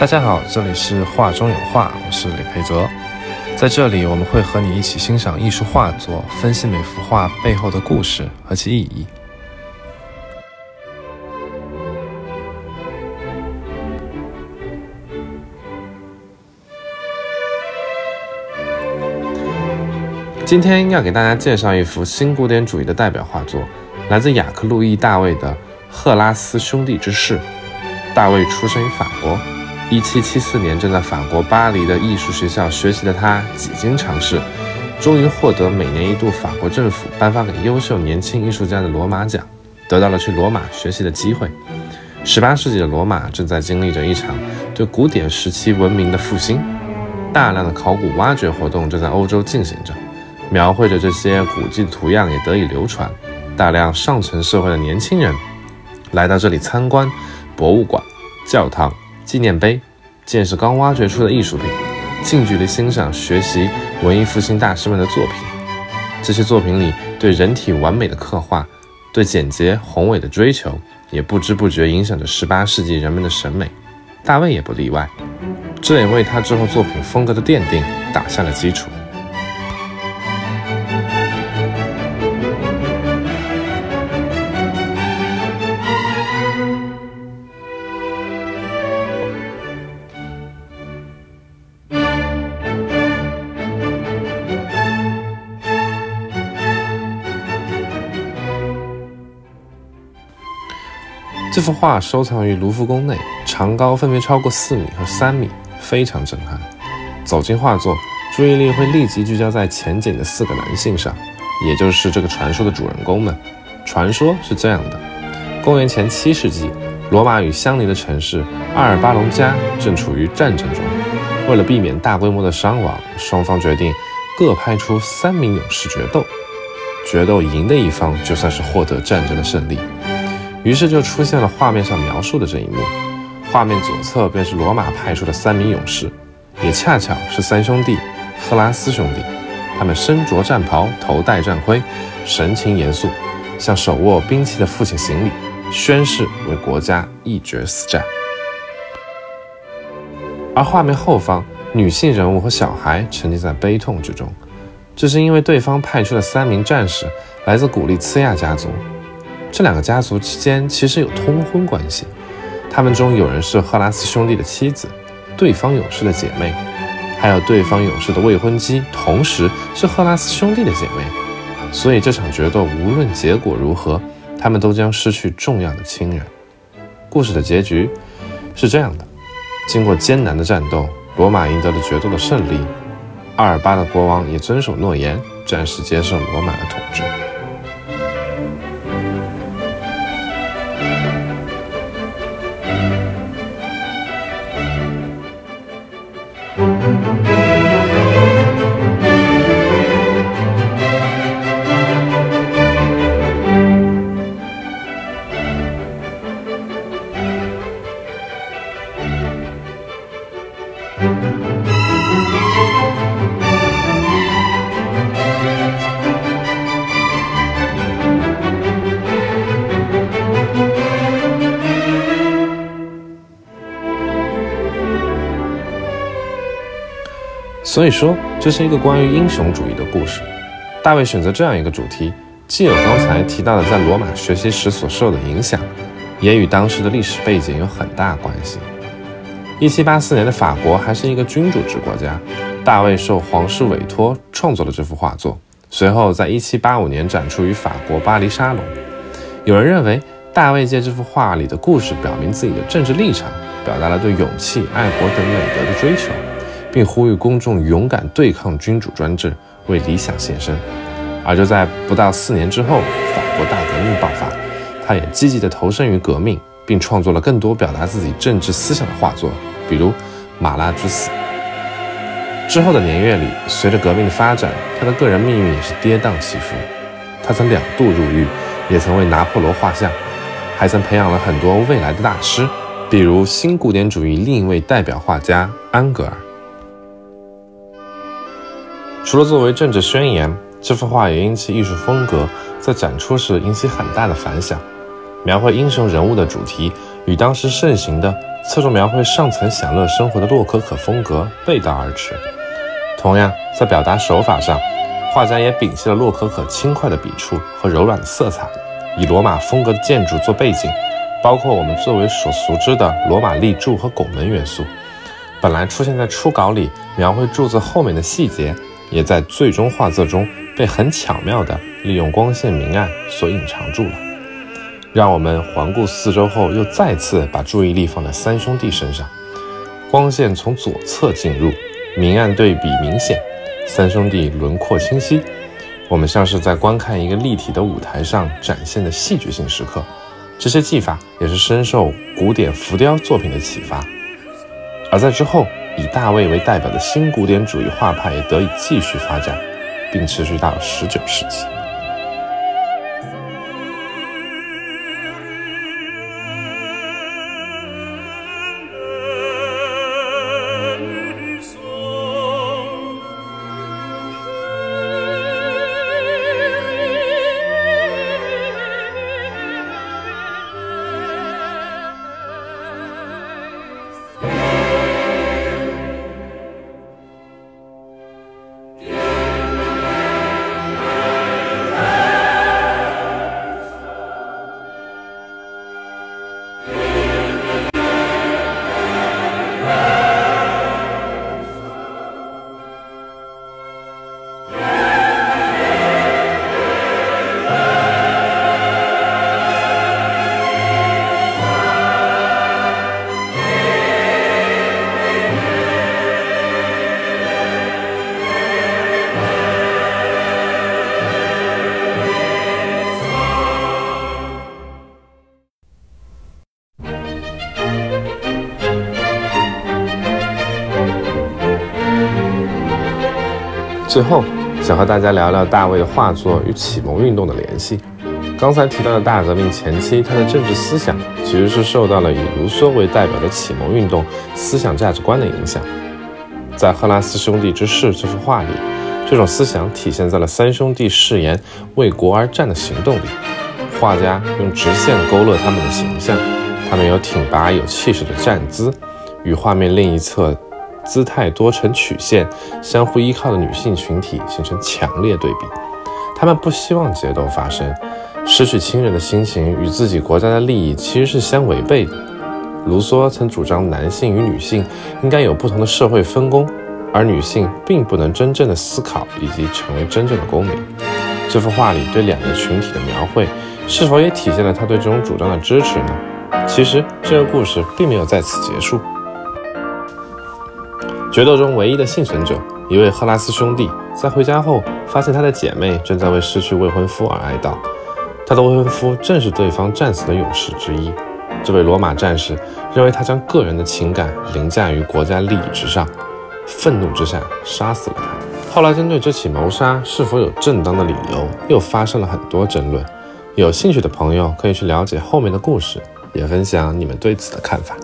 大家好，这里是画中有画，我是李培泽。在这里，我们会和你一起欣赏艺术画作，分析每幅画背后的故事和其意义。今天要给大家介绍一幅新古典主义的代表画作，来自雅克·路易·大卫的《赫拉斯兄弟之事》。大卫出生于法国，1774年正在法国巴黎的艺术学校学习的他，几经尝试，终于获得每年一度法国政府颁发给优秀年轻艺术家的罗马奖，得到了去罗马学习的机会。18世纪的罗马正在经历着一场对古典时期文明的复兴，大量的考古挖掘活动正在欧洲进行着。描绘着这些古迹的图样也得以流传，大量上层社会的年轻人来到这里参观博物馆、教堂、纪念碑，见识刚挖掘出的艺术品，近距离欣赏学习文艺复兴大师们的作品。这些作品里对人体完美的刻画，对简洁宏伟的追求，也不知不觉影响着18世纪人们的审美。大卫也不例外，这也为他之后作品风格的奠定打下了基础。这幅画收藏于卢浮宫内，长高分别超过四米和三米，非常震撼。走进画作，注意力会立即聚焦在前景的四个男性上，也就是这个传说的主人公们。传说是这样的：公元前七世纪，罗马与相邻的城市阿尔巴隆加正处于战争中。为了避免大规模的伤亡，双方决定各派出三名勇士决斗，决斗赢的一方就算是获得战争的胜利。于是就出现了画面上描述的这一幕。画面左侧便是罗马派出的三名勇士，也恰巧是三兄弟赫拉斯兄弟。他们身着战袍，头戴战盔，神情严肃，向手握兵器的父亲行礼，宣誓为国家一决死战。而画面后方，女性人物和小孩沉浸在悲痛之中，这是因为对方派出的三名战士来自古利茨亚家族。这两个家族之间其实有通婚关系，他们中有人是赫拉斯兄弟的妻子，对方勇士的姐妹，还有对方勇士的未婚妻，同时是赫拉斯兄弟的姐妹。所以这场决斗无论结果如何，他们都将失去重要的亲人。故事的结局是这样的：经过艰难的战斗，罗马赢得了决斗的胜利，阿尔巴的国王也遵守诺言，暂时接受罗马的统治。所以说，这是一个关于英雄主义的故事。大卫选择这样一个主题，既有刚才提到的在罗马学习时所受的影响，也与当时的历史背景有很大关系。一七八四年的法国还是一个君主制国家，大卫受皇室委托创作了这幅画作，随后在一七八五年展出于法国巴黎沙龙。有人认为，大卫借这幅画里的故事表明自己的政治立场，表达了对勇气、爱国等美德的追求。并呼吁公众勇敢对抗君主专制，为理想献身。而就在不到四年之后，法国大革命爆发，他也积极地投身于革命，并创作了更多表达自己政治思想的画作，比如《马拉之死》。之后的年月里，随着革命的发展，他的个人命运也是跌宕起伏。他曾两度入狱，也曾为拿破仑画像，还曾培养了很多未来的大师，比如新古典主义另一位代表画家安格尔。除了作为政治宣言，这幅画也因其艺术风格，在展出时引起很大的反响。描绘英雄人物的主题与当时盛行的侧重描绘上层享乐生活的洛可可风格背道而驰。同样，在表达手法上，画家也摒弃了洛可可轻快的笔触和柔软的色彩，以罗马风格的建筑做背景，包括我们最为所熟知的罗马立柱和拱门元素。本来出现在初稿里描绘柱子后面的细节，也在最终画作中被很巧妙地利用光线明暗所隐藏住了。让我们环顾四周后，又再次把注意力放在三兄弟身上。光线从左侧进入，明暗对比明显，三兄弟轮廓清晰。我们像是在观看一个立体的舞台上展现的戏剧性时刻。这些技法也是深受古典浮雕作品的启发。而在之后，以大卫为代表的新古典主义画派也得以继续发展，并持续到十九世纪。最后，想和大家聊聊大卫的画作与启蒙运动的联系。刚才提到的大革命前期，他的政治思想其实是受到了以卢梭为代表的启蒙运动思想价值观的影响。在《赫拉斯兄弟之誓》这幅画里，这种思想体现在了三兄弟誓言为国而战的行动里。画家用直线勾勒他们的形象，他们有挺拔有气势的站姿，与画面另一侧。姿态多呈曲线，相互依靠的女性群体形成强烈对比。他们不希望决斗发生，失去亲人的心情与自己国家的利益其实是相违背的。卢梭曾主张男性与女性应该有不同的社会分工，而女性并不能真正的思考以及成为真正的公民。这幅画里对两个群体的描绘，是否也体现了他对这种主张的支持呢？其实这个故事并没有在此结束。决斗中唯一的幸存者，一位赫拉斯兄弟，在回家后发现他的姐妹正在为失去未婚夫而哀悼。他的未婚夫正是对方战死的勇士之一。这位罗马战士认为他将个人的情感凌驾于国家利益之上，愤怒之下杀死了他。后来针对这起谋杀是否有正当的理由，又发生了很多争论。有兴趣的朋友可以去了解后面的故事，也分享你们对此的看法。